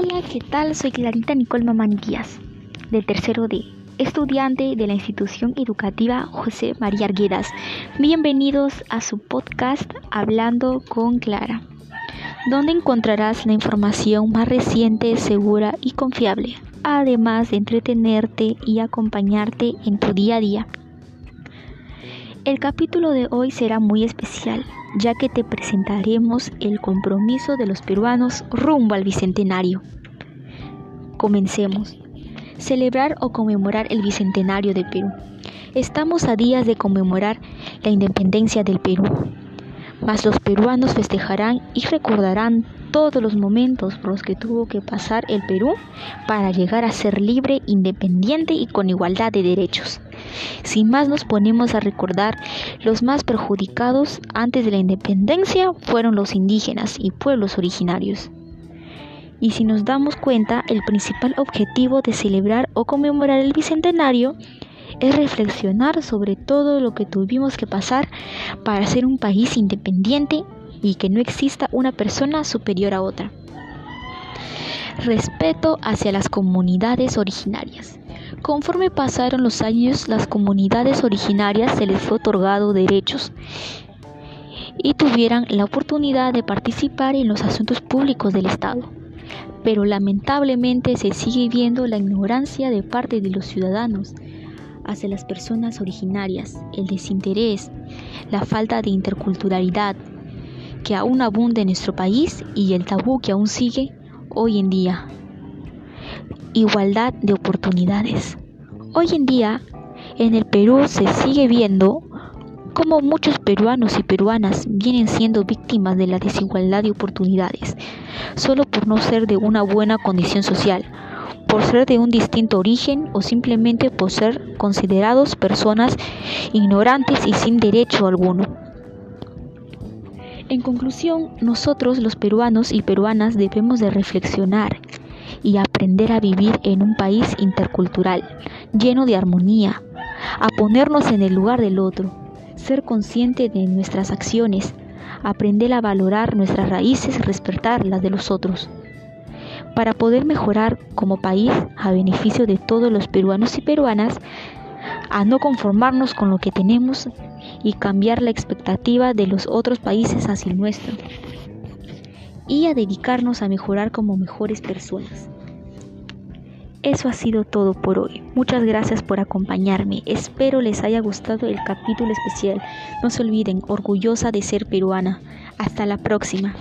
Hola, ¿qué tal? Soy Clarita Nicole Mamani Díaz, del tercero D, estudiante de la institución educativa José María Arguedas. Bienvenidos a su podcast Hablando con Clara, donde encontrarás la información más reciente, segura y confiable, además de entretenerte y acompañarte en tu día a día. El capítulo de hoy será muy especial, ya que te presentaremos el compromiso de los peruanos rumbo al Bicentenario. Comencemos. Celebrar o conmemorar el Bicentenario del Perú. Estamos a días de conmemorar la independencia del Perú, mas los peruanos festejarán y recordarán todos los momentos por los que tuvo que pasar el Perú para llegar a ser libre, independiente y con igualdad de derechos. Sin más nos ponemos a recordar, los más perjudicados antes de la independencia fueron los indígenas y pueblos originarios. Y si nos damos cuenta, el principal objetivo de celebrar o conmemorar el Bicentenario es reflexionar sobre todo lo que tuvimos que pasar para ser un país independiente y que no exista una persona superior a otra. Respeto hacia las comunidades originarias. Conforme pasaron los años, las comunidades originarias se les fue otorgado derechos y tuvieran la oportunidad de participar en los asuntos públicos del Estado. Pero lamentablemente se sigue viendo la ignorancia de parte de los ciudadanos hacia las personas originarias, el desinterés, la falta de interculturalidad que aún abunda en nuestro país y el tabú que aún sigue hoy en día igualdad de oportunidades. Hoy en día, en el Perú se sigue viendo como muchos peruanos y peruanas vienen siendo víctimas de la desigualdad de oportunidades, solo por no ser de una buena condición social, por ser de un distinto origen o simplemente por ser considerados personas ignorantes y sin derecho alguno. En conclusión, nosotros los peruanos y peruanas debemos de reflexionar y aprender a vivir en un país intercultural, lleno de armonía, a ponernos en el lugar del otro, ser consciente de nuestras acciones, aprender a valorar nuestras raíces y respetar las de los otros, para poder mejorar como país a beneficio de todos los peruanos y peruanas, a no conformarnos con lo que tenemos y cambiar la expectativa de los otros países hacia el nuestro y a dedicarnos a mejorar como mejores personas. Eso ha sido todo por hoy. Muchas gracias por acompañarme. Espero les haya gustado el capítulo especial. No se olviden, orgullosa de ser peruana. Hasta la próxima.